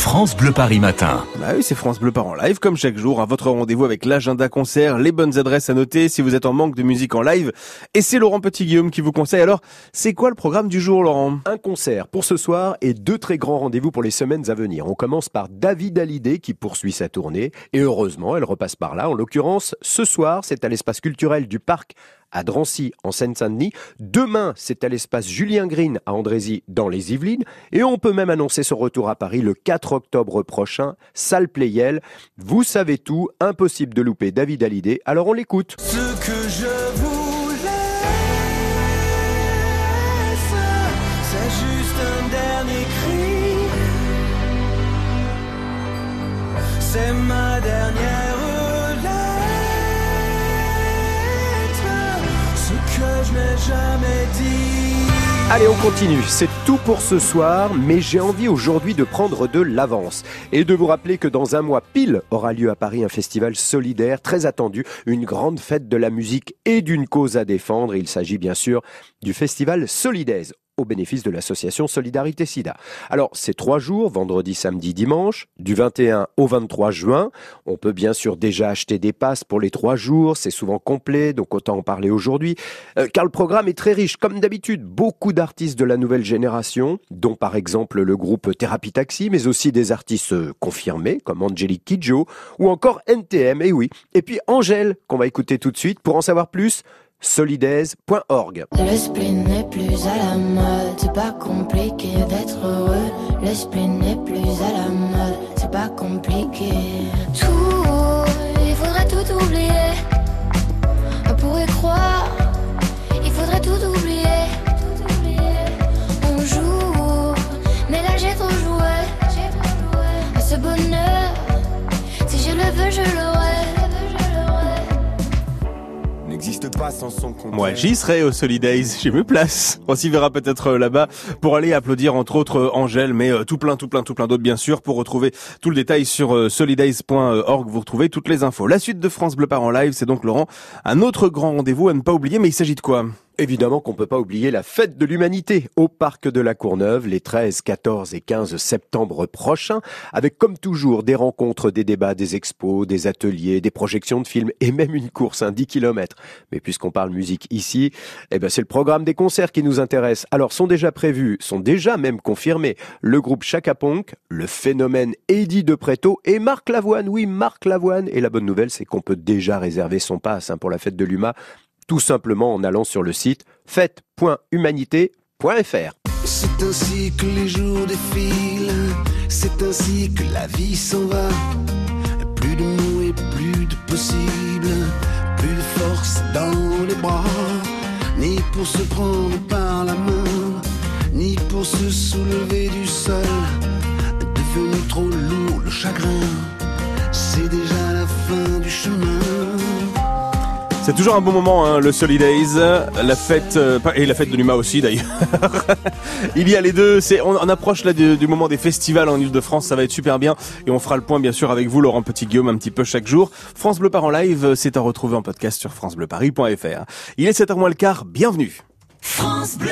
France Bleu Paris Matin. Bah oui, c'est France Bleu Paris en live, comme chaque jour, à votre rendez-vous avec l'agenda concert, les bonnes adresses à noter si vous êtes en manque de musique en live. Et c'est Laurent Petit-Guillaume qui vous conseille. Alors, c'est quoi le programme du jour, Laurent? Un concert pour ce soir et deux très grands rendez-vous pour les semaines à venir. On commence par David Hallyday qui poursuit sa tournée. Et heureusement, elle repasse par là. En l'occurrence, ce soir, c'est à l'espace culturel du parc à Drancy en Seine-Saint-Denis. Demain, c'est à l'espace Julien Green à Andrézy dans les Yvelines. Et on peut même annoncer son retour à Paris le 4 octobre prochain, salle Playel. Vous savez tout, impossible de louper David Hallyday, alors on l'écoute. Ce que je cri. C'est ma dernière Allez, on continue. C'est tout pour ce soir, mais j'ai envie aujourd'hui de prendre de l'avance et de vous rappeler que dans un mois pile aura lieu à Paris un festival solidaire très attendu, une grande fête de la musique et d'une cause à défendre. Il s'agit bien sûr du festival Solidaise au bénéfice de l'association Solidarité Sida. Alors, c'est trois jours, vendredi, samedi, dimanche, du 21 au 23 juin. On peut bien sûr déjà acheter des passes pour les trois jours, c'est souvent complet, donc autant en parler aujourd'hui, euh, car le programme est très riche. Comme d'habitude, beaucoup d'artistes de la nouvelle génération, dont par exemple le groupe Thérapie Taxi, mais aussi des artistes confirmés, comme Angelique Kidjo, ou encore NTM, et oui. Et puis Angèle, qu'on va écouter tout de suite. Pour en savoir plus, solidaise.org. Le spleen n'est plus à la mode, c'est pas compliqué d'être heureux. Le spleen n'est plus à la mode, c'est pas compliqué. Moi, j'y serai au Solidays. J'ai mes places. On s'y verra peut-être euh, là-bas pour aller applaudir entre autres euh, Angèle, mais euh, tout plein, tout plein, tout plein d'autres bien sûr. Pour retrouver tout le détail sur solidays.org, vous retrouvez toutes les infos. La suite de France Bleu Par en live, c'est donc Laurent, un autre grand rendez-vous à ne pas oublier, mais il s'agit de quoi? Évidemment qu'on peut pas oublier la fête de l'humanité au parc de la Courneuve les 13, 14 et 15 septembre prochains, avec comme toujours des rencontres, des débats, des expos, des ateliers, des projections de films et même une course, un 10 km. Mais puisqu'on parle musique ici, eh ben c'est le programme des concerts qui nous intéresse. Alors sont déjà prévus, sont déjà même confirmés le groupe Chaka le phénomène Eddie de Préto et Marc Lavoine. Oui, Marc Lavoine. Et la bonne nouvelle, c'est qu'on peut déjà réserver son pass hein, pour la fête de l'UMA tout simplement en allant sur le site fête.humanité.fr. C'est ainsi que les jours défilent, c'est ainsi que la vie s'en va. Plus de mots et plus de possible, plus de force dans les bras, ni pour se prendre par la main, ni pour se soulever du sol. Devenu trop lourd le chagrin, c'est déjà la fin du chemin. C'est toujours un bon moment, hein, le Solidays, la fête euh, et la fête de l'UMA aussi d'ailleurs. Il y a les deux. C'est on, approche là du, du, moment des festivals en Ile-de-France. Ça va être super bien et on fera le point bien sûr avec vous, Laurent Petit Guillaume, un petit peu chaque jour. France Bleu Paris en live, c'est à retrouver en podcast sur francebleuparis.fr. Il est 7h moins le quart. Bienvenue. France Bleu.